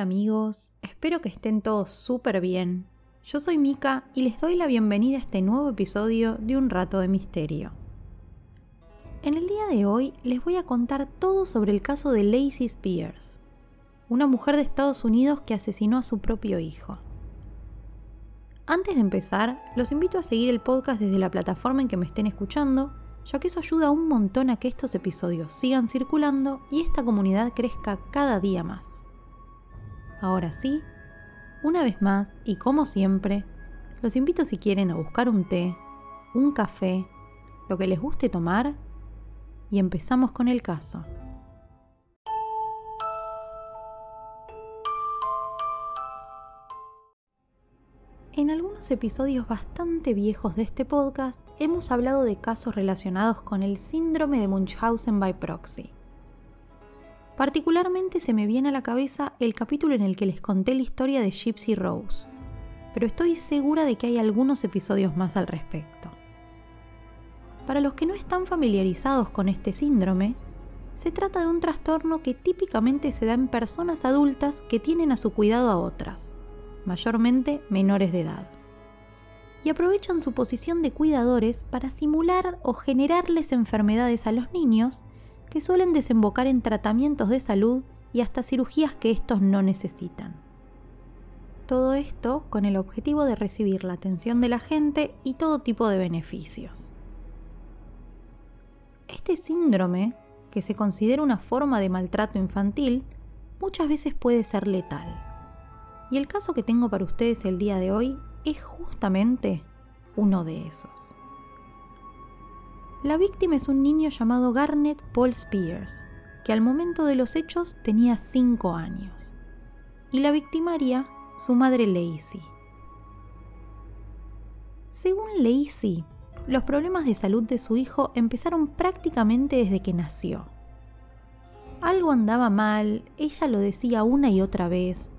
Amigos, espero que estén todos súper bien. Yo soy Mika y les doy la bienvenida a este nuevo episodio de Un Rato de Misterio. En el día de hoy les voy a contar todo sobre el caso de Lacey Spears, una mujer de Estados Unidos que asesinó a su propio hijo. Antes de empezar, los invito a seguir el podcast desde la plataforma en que me estén escuchando, ya que eso ayuda un montón a que estos episodios sigan circulando y esta comunidad crezca cada día más. Ahora sí, una vez más y como siempre, los invito si quieren a buscar un té, un café, lo que les guste tomar y empezamos con el caso. En algunos episodios bastante viejos de este podcast hemos hablado de casos relacionados con el síndrome de Munchausen by proxy. Particularmente se me viene a la cabeza el capítulo en el que les conté la historia de Gypsy Rose, pero estoy segura de que hay algunos episodios más al respecto. Para los que no están familiarizados con este síndrome, se trata de un trastorno que típicamente se da en personas adultas que tienen a su cuidado a otras, mayormente menores de edad, y aprovechan su posición de cuidadores para simular o generarles enfermedades a los niños que suelen desembocar en tratamientos de salud y hasta cirugías que estos no necesitan. Todo esto con el objetivo de recibir la atención de la gente y todo tipo de beneficios. Este síndrome, que se considera una forma de maltrato infantil, muchas veces puede ser letal. Y el caso que tengo para ustedes el día de hoy es justamente uno de esos. La víctima es un niño llamado Garnet Paul Spears, que al momento de los hechos tenía 5 años. Y la victimaria, su madre Lacey. Según Lacey, los problemas de salud de su hijo empezaron prácticamente desde que nació. Algo andaba mal, ella lo decía una y otra vez,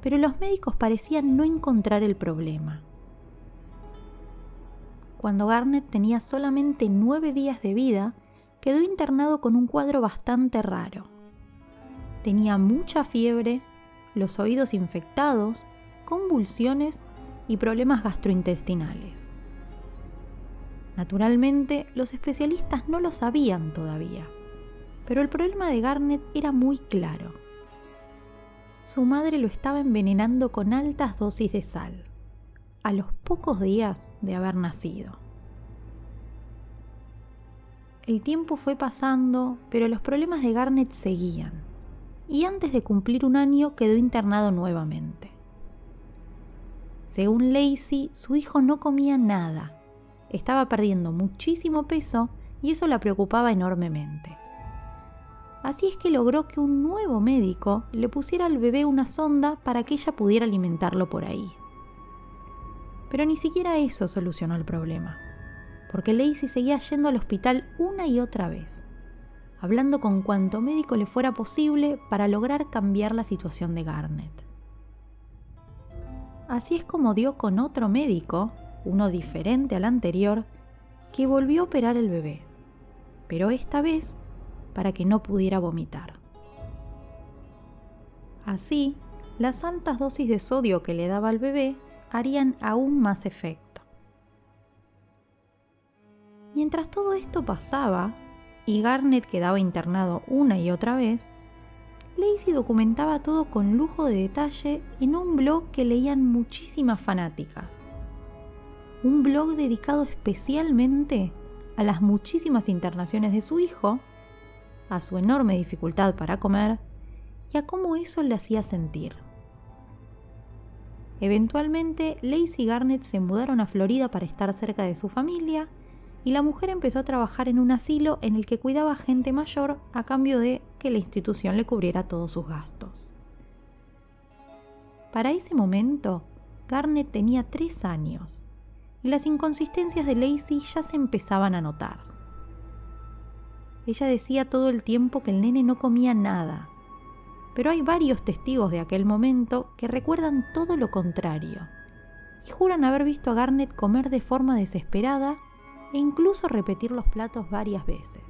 pero los médicos parecían no encontrar el problema cuando Garnet tenía solamente nueve días de vida, quedó internado con un cuadro bastante raro. Tenía mucha fiebre, los oídos infectados, convulsiones y problemas gastrointestinales. Naturalmente, los especialistas no lo sabían todavía, pero el problema de Garnet era muy claro. Su madre lo estaba envenenando con altas dosis de sal a los pocos días de haber nacido. El tiempo fue pasando, pero los problemas de Garnet seguían, y antes de cumplir un año quedó internado nuevamente. Según Lacey, su hijo no comía nada, estaba perdiendo muchísimo peso y eso la preocupaba enormemente. Así es que logró que un nuevo médico le pusiera al bebé una sonda para que ella pudiera alimentarlo por ahí. Pero ni siquiera eso solucionó el problema, porque Lacey seguía yendo al hospital una y otra vez, hablando con cuanto médico le fuera posible para lograr cambiar la situación de Garnet. Así es como dio con otro médico, uno diferente al anterior, que volvió a operar el bebé, pero esta vez para que no pudiera vomitar. Así, las altas dosis de sodio que le daba al bebé harían aún más efecto. Mientras todo esto pasaba y Garnet quedaba internado una y otra vez, Lacey documentaba todo con lujo de detalle en un blog que leían muchísimas fanáticas. Un blog dedicado especialmente a las muchísimas internaciones de su hijo, a su enorme dificultad para comer y a cómo eso le hacía sentir. Eventualmente, Lacey y Garnet se mudaron a Florida para estar cerca de su familia y la mujer empezó a trabajar en un asilo en el que cuidaba gente mayor a cambio de que la institución le cubriera todos sus gastos. Para ese momento, Garnet tenía tres años y las inconsistencias de Lacey ya se empezaban a notar. Ella decía todo el tiempo que el nene no comía nada, pero hay varios testigos de aquel momento que recuerdan todo lo contrario y juran haber visto a Garnet comer de forma desesperada e incluso repetir los platos varias veces.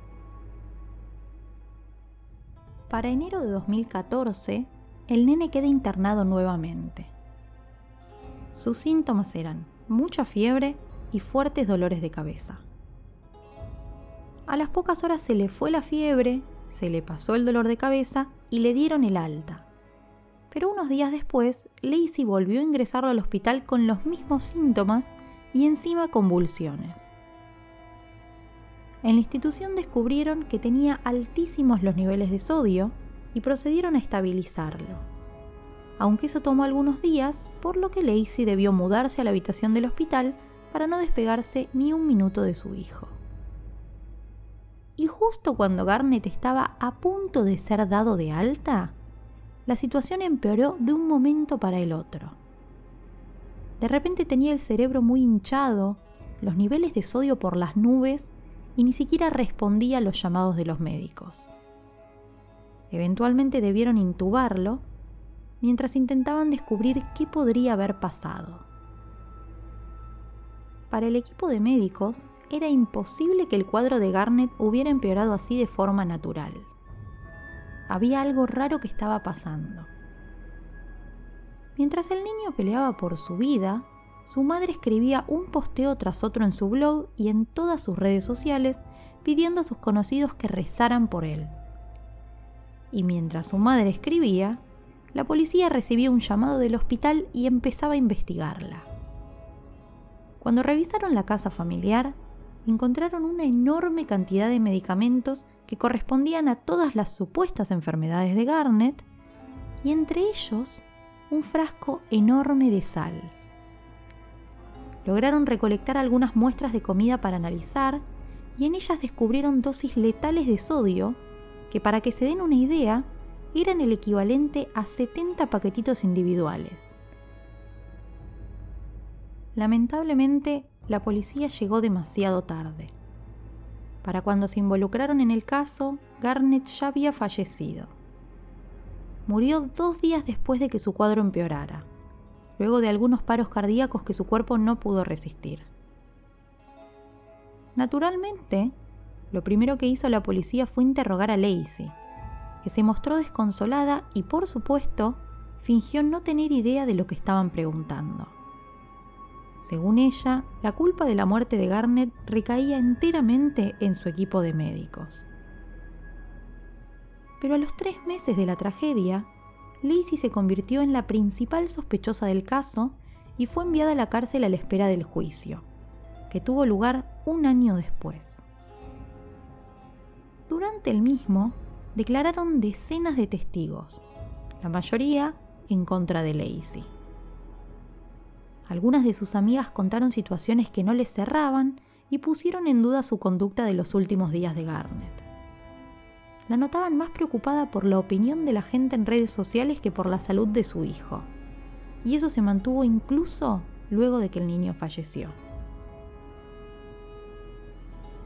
Para enero de 2014, el nene queda internado nuevamente. Sus síntomas eran mucha fiebre y fuertes dolores de cabeza. A las pocas horas se le fue la fiebre, se le pasó el dolor de cabeza y le dieron el alta. Pero unos días después, Lacey volvió a ingresarlo al hospital con los mismos síntomas y encima convulsiones. En la institución descubrieron que tenía altísimos los niveles de sodio y procedieron a estabilizarlo. Aunque eso tomó algunos días, por lo que Lacey debió mudarse a la habitación del hospital para no despegarse ni un minuto de su hijo. Y justo cuando Garnet estaba a punto de ser dado de alta, la situación empeoró de un momento para el otro. De repente tenía el cerebro muy hinchado, los niveles de sodio por las nubes y ni siquiera respondía a los llamados de los médicos. Eventualmente debieron intubarlo mientras intentaban descubrir qué podría haber pasado. Para el equipo de médicos era imposible que el cuadro de Garnet hubiera empeorado así de forma natural. Había algo raro que estaba pasando. Mientras el niño peleaba por su vida, su madre escribía un posteo tras otro en su blog y en todas sus redes sociales pidiendo a sus conocidos que rezaran por él. Y mientras su madre escribía, la policía recibía un llamado del hospital y empezaba a investigarla. Cuando revisaron la casa familiar, encontraron una enorme cantidad de medicamentos que correspondían a todas las supuestas enfermedades de Garnet y entre ellos un frasco enorme de sal lograron recolectar algunas muestras de comida para analizar y en ellas descubrieron dosis letales de sodio que para que se den una idea eran el equivalente a 70 paquetitos individuales. Lamentablemente, la policía llegó demasiado tarde. Para cuando se involucraron en el caso, Garnett ya había fallecido. Murió dos días después de que su cuadro empeorara luego de algunos paros cardíacos que su cuerpo no pudo resistir. Naturalmente, lo primero que hizo la policía fue interrogar a Lacey, que se mostró desconsolada y por supuesto fingió no tener idea de lo que estaban preguntando. Según ella, la culpa de la muerte de Garnett recaía enteramente en su equipo de médicos. Pero a los tres meses de la tragedia, Lacey se convirtió en la principal sospechosa del caso y fue enviada a la cárcel a la espera del juicio, que tuvo lugar un año después. Durante el mismo, declararon decenas de testigos, la mayoría en contra de Lacey. Algunas de sus amigas contaron situaciones que no les cerraban y pusieron en duda su conducta de los últimos días de Garnet la notaban más preocupada por la opinión de la gente en redes sociales que por la salud de su hijo. Y eso se mantuvo incluso luego de que el niño falleció.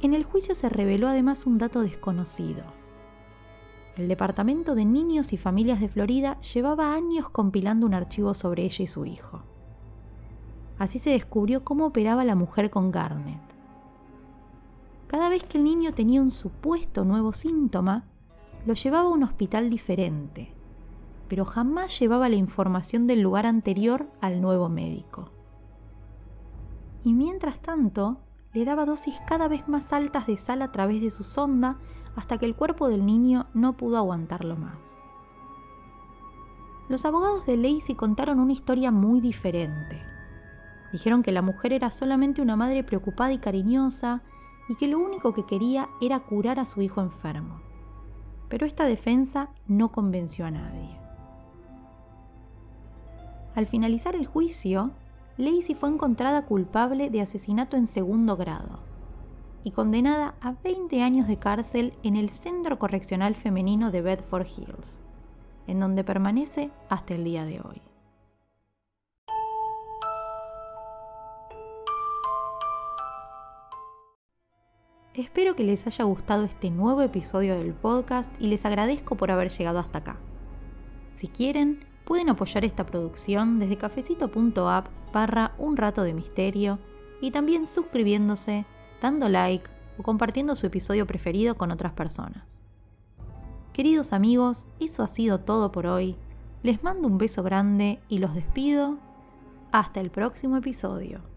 En el juicio se reveló además un dato desconocido. El Departamento de Niños y Familias de Florida llevaba años compilando un archivo sobre ella y su hijo. Así se descubrió cómo operaba la mujer con Garnet. Cada vez que el niño tenía un supuesto nuevo síntoma, lo llevaba a un hospital diferente, pero jamás llevaba la información del lugar anterior al nuevo médico. Y mientras tanto, le daba dosis cada vez más altas de sal a través de su sonda hasta que el cuerpo del niño no pudo aguantarlo más. Los abogados de Lacey contaron una historia muy diferente. Dijeron que la mujer era solamente una madre preocupada y cariñosa y que lo único que quería era curar a su hijo enfermo pero esta defensa no convenció a nadie. Al finalizar el juicio, Lacey fue encontrada culpable de asesinato en segundo grado y condenada a 20 años de cárcel en el Centro Correccional Femenino de Bedford Hills, en donde permanece hasta el día de hoy. Espero que les haya gustado este nuevo episodio del podcast y les agradezco por haber llegado hasta acá. Si quieren, pueden apoyar esta producción desde cafecito.app barra un rato de misterio y también suscribiéndose, dando like o compartiendo su episodio preferido con otras personas. Queridos amigos, eso ha sido todo por hoy. Les mando un beso grande y los despido. Hasta el próximo episodio.